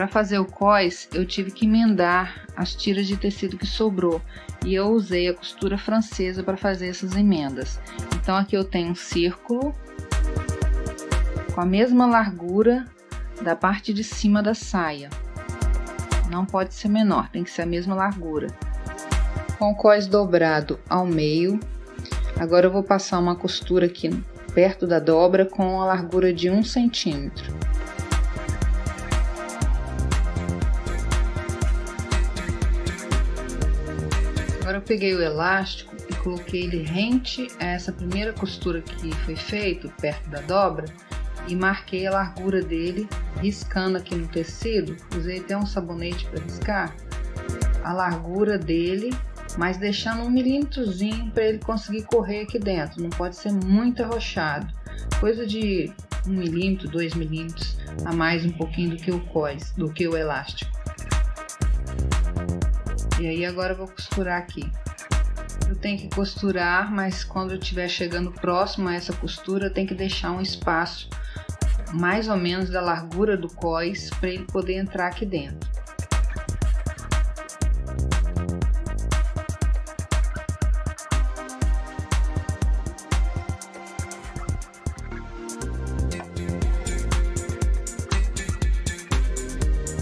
Para fazer o cós, eu tive que emendar as tiras de tecido que sobrou e eu usei a costura francesa para fazer essas emendas. Então aqui eu tenho um círculo com a mesma largura da parte de cima da saia. Não pode ser menor, tem que ser a mesma largura. Com o cós dobrado ao meio, agora eu vou passar uma costura aqui perto da dobra com a largura de um centímetro. Agora eu peguei o elástico e coloquei ele rente a essa primeira costura que foi feita perto da dobra e marquei a largura dele riscando aqui no tecido. Usei até um sabonete para riscar a largura dele, mas deixando um milímetrozinho para ele conseguir correr aqui dentro. Não pode ser muito arrochado, coisa de um milímetro, dois milímetros a mais um pouquinho do que o cós, do que o elástico. E aí agora eu vou costurar aqui. Eu tenho que costurar, mas quando eu estiver chegando próximo a essa costura, eu tenho que deixar um espaço mais ou menos da largura do cós para ele poder entrar aqui dentro.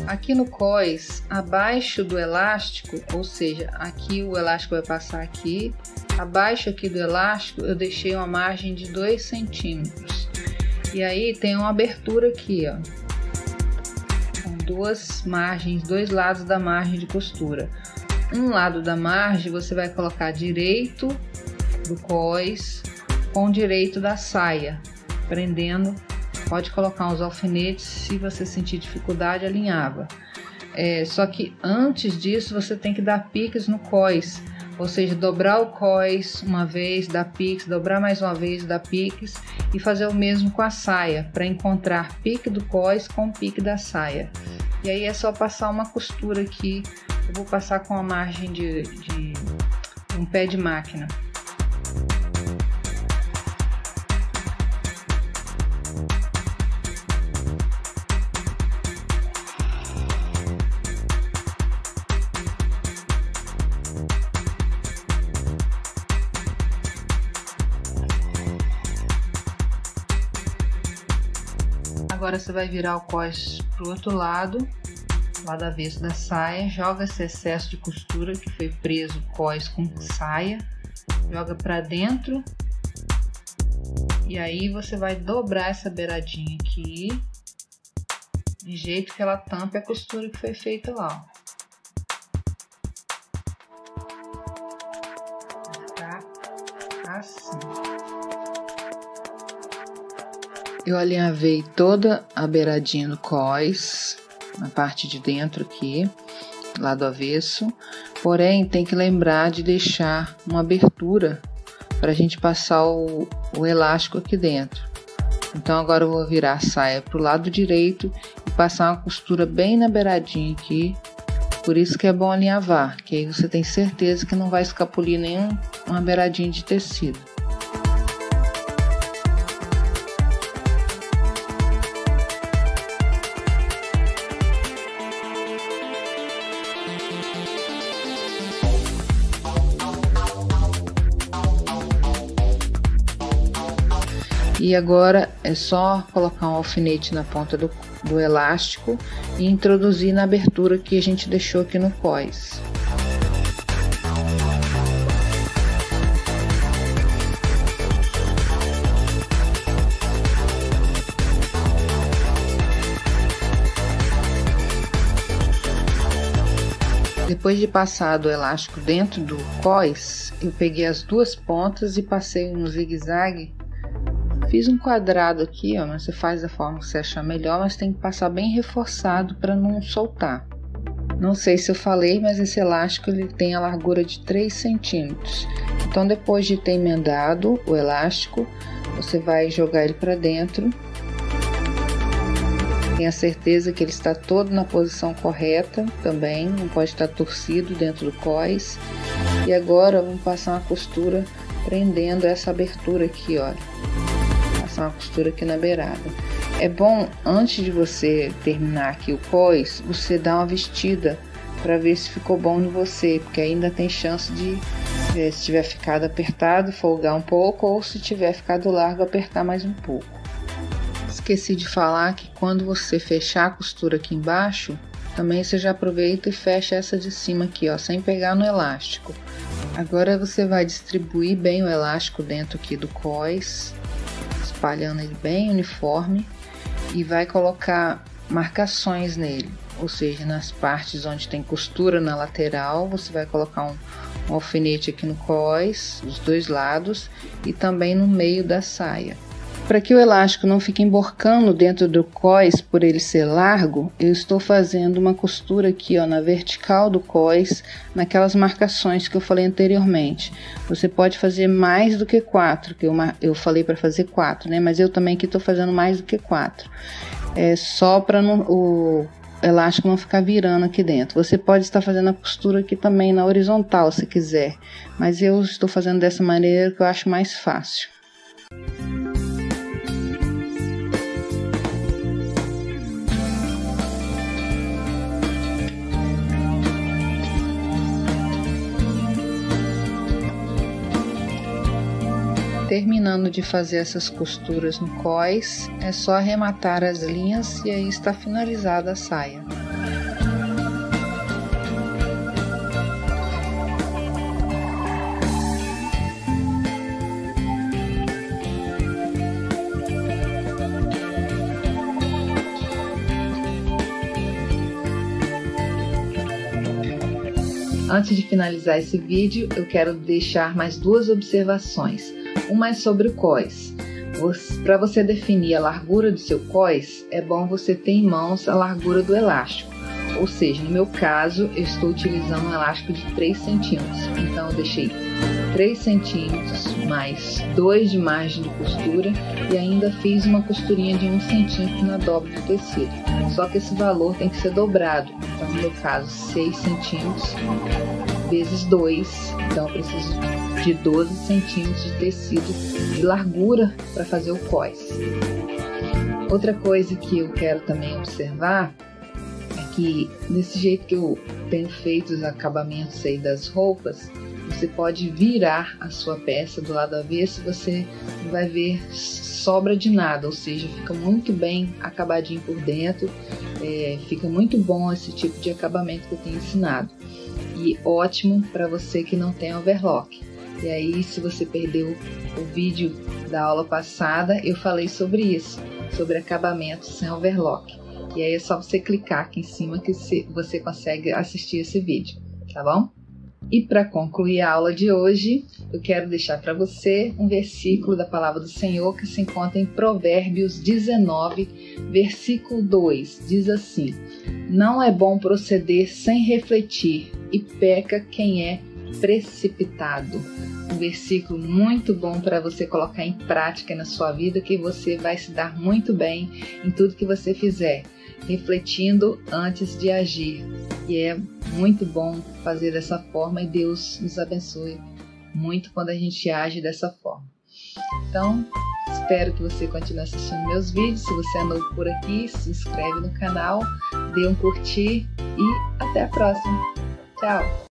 Aqui no cós, abaixo do elástico, ou seja, aqui o elástico vai passar aqui, abaixo aqui do elástico eu deixei uma margem de 2 centímetros. E aí tem uma abertura aqui, ó, com duas margens, dois lados da margem de costura. Um lado da margem você vai colocar direito do cós com direito da saia, prendendo Pode colocar uns alfinetes, se você sentir dificuldade, alinhava. É, só que antes disso você tem que dar piques no cós, ou seja, dobrar o cós uma vez, dar piques, dobrar mais uma vez, dar piques e fazer o mesmo com a saia, para encontrar pique do cós com pique da saia. E aí é só passar uma costura aqui, eu vou passar com a margem de, de um pé de máquina. Agora você vai virar o cós pro outro lado, lado avesso da saia, joga esse excesso de costura que foi preso cós com saia, joga para dentro e aí você vai dobrar essa beiradinha aqui de jeito que ela tampe a costura que foi feita lá. Ó. Tá assim. Eu alinhavei toda a beiradinha no cós, na parte de dentro aqui, lado avesso. Porém, tem que lembrar de deixar uma abertura para a gente passar o, o elástico aqui dentro. Então agora eu vou virar a saia para o lado direito e passar uma costura bem na beiradinha aqui. Por isso que é bom alinhavar, que aí você tem certeza que não vai escapulir nenhuma beiradinha de tecido. E agora é só colocar um alfinete na ponta do, do elástico e introduzir na abertura que a gente deixou aqui no cós. Depois de passar o elástico dentro do cós, eu peguei as duas pontas e passei um zigue-zague Fiz um quadrado aqui, ó, mas você faz da forma que você achar melhor, mas tem que passar bem reforçado para não soltar. Não sei se eu falei, mas esse elástico ele tem a largura de 3 centímetros. Então, depois de ter emendado o elástico, você vai jogar ele para dentro. Tenha certeza que ele está todo na posição correta também, não pode estar torcido dentro do cós. E agora vamos passar uma costura prendendo essa abertura aqui, olha passar uma costura aqui na beirada. É bom, antes de você terminar aqui o cós, você dar uma vestida para ver se ficou bom em você, porque ainda tem chance de, é, se tiver ficado apertado, folgar um pouco, ou se tiver ficado largo, apertar mais um pouco. Esqueci de falar que quando você fechar a costura aqui embaixo, também você já aproveita e fecha essa de cima aqui, ó, sem pegar no elástico. Agora você vai distribuir bem o elástico dentro aqui do cós, espalhando ele bem uniforme e vai colocar marcações nele, ou seja, nas partes onde tem costura na lateral, você vai colocar um, um alfinete aqui no cós, dos dois lados e também no meio da saia. Para que o elástico não fique emborcando dentro do cós por ele ser largo, eu estou fazendo uma costura aqui ó, na vertical do cós, naquelas marcações que eu falei anteriormente. Você pode fazer mais do que quatro, que eu, eu falei para fazer quatro, né? Mas eu também aqui estou fazendo mais do que quatro. É só para o elástico não ficar virando aqui dentro. Você pode estar fazendo a costura aqui também na horizontal, se quiser, mas eu estou fazendo dessa maneira que eu acho mais fácil. Terminando de fazer essas costuras no cós, é só arrematar as linhas e aí está finalizada a saia. Antes de finalizar esse vídeo, eu quero deixar mais duas observações. Uma é sobre o cós. Para você definir a largura do seu cós, é bom você ter em mãos a largura do elástico. Ou seja, no meu caso, eu estou utilizando um elástico de 3 centímetros. Então, eu deixei 3 centímetros mais 2 de margem de costura e ainda fiz uma costurinha de 1 centímetro na dobra do tecido. Só que esse valor tem que ser dobrado. Então, no meu caso, 6 centímetros vezes 2. Então, eu preciso de 12 centímetros de tecido de largura para fazer o cós. Outra coisa que eu quero também observar é que desse jeito que eu tenho feito os acabamentos aí das roupas, você pode virar a sua peça do lado avesso, você vai ver sobra de nada, ou seja, fica muito bem acabadinho por dentro, é, fica muito bom esse tipo de acabamento que eu tenho ensinado e ótimo para você que não tem overlock. E aí, se você perdeu o vídeo da aula passada, eu falei sobre isso, sobre acabamento sem overlock. E aí é só você clicar aqui em cima que você consegue assistir esse vídeo, tá bom? E para concluir a aula de hoje, eu quero deixar para você um versículo da palavra do Senhor que se encontra em Provérbios 19, versículo 2. Diz assim: Não é bom proceder sem refletir, e peca quem é precipitado. Um versículo muito bom para você colocar em prática na sua vida, que você vai se dar muito bem em tudo que você fizer, refletindo antes de agir. E é muito bom fazer dessa forma e Deus nos abençoe muito quando a gente age dessa forma. Então, espero que você continue assistindo meus vídeos. Se você é novo por aqui, se inscreve no canal, dê um curtir e até a próxima. Tchau!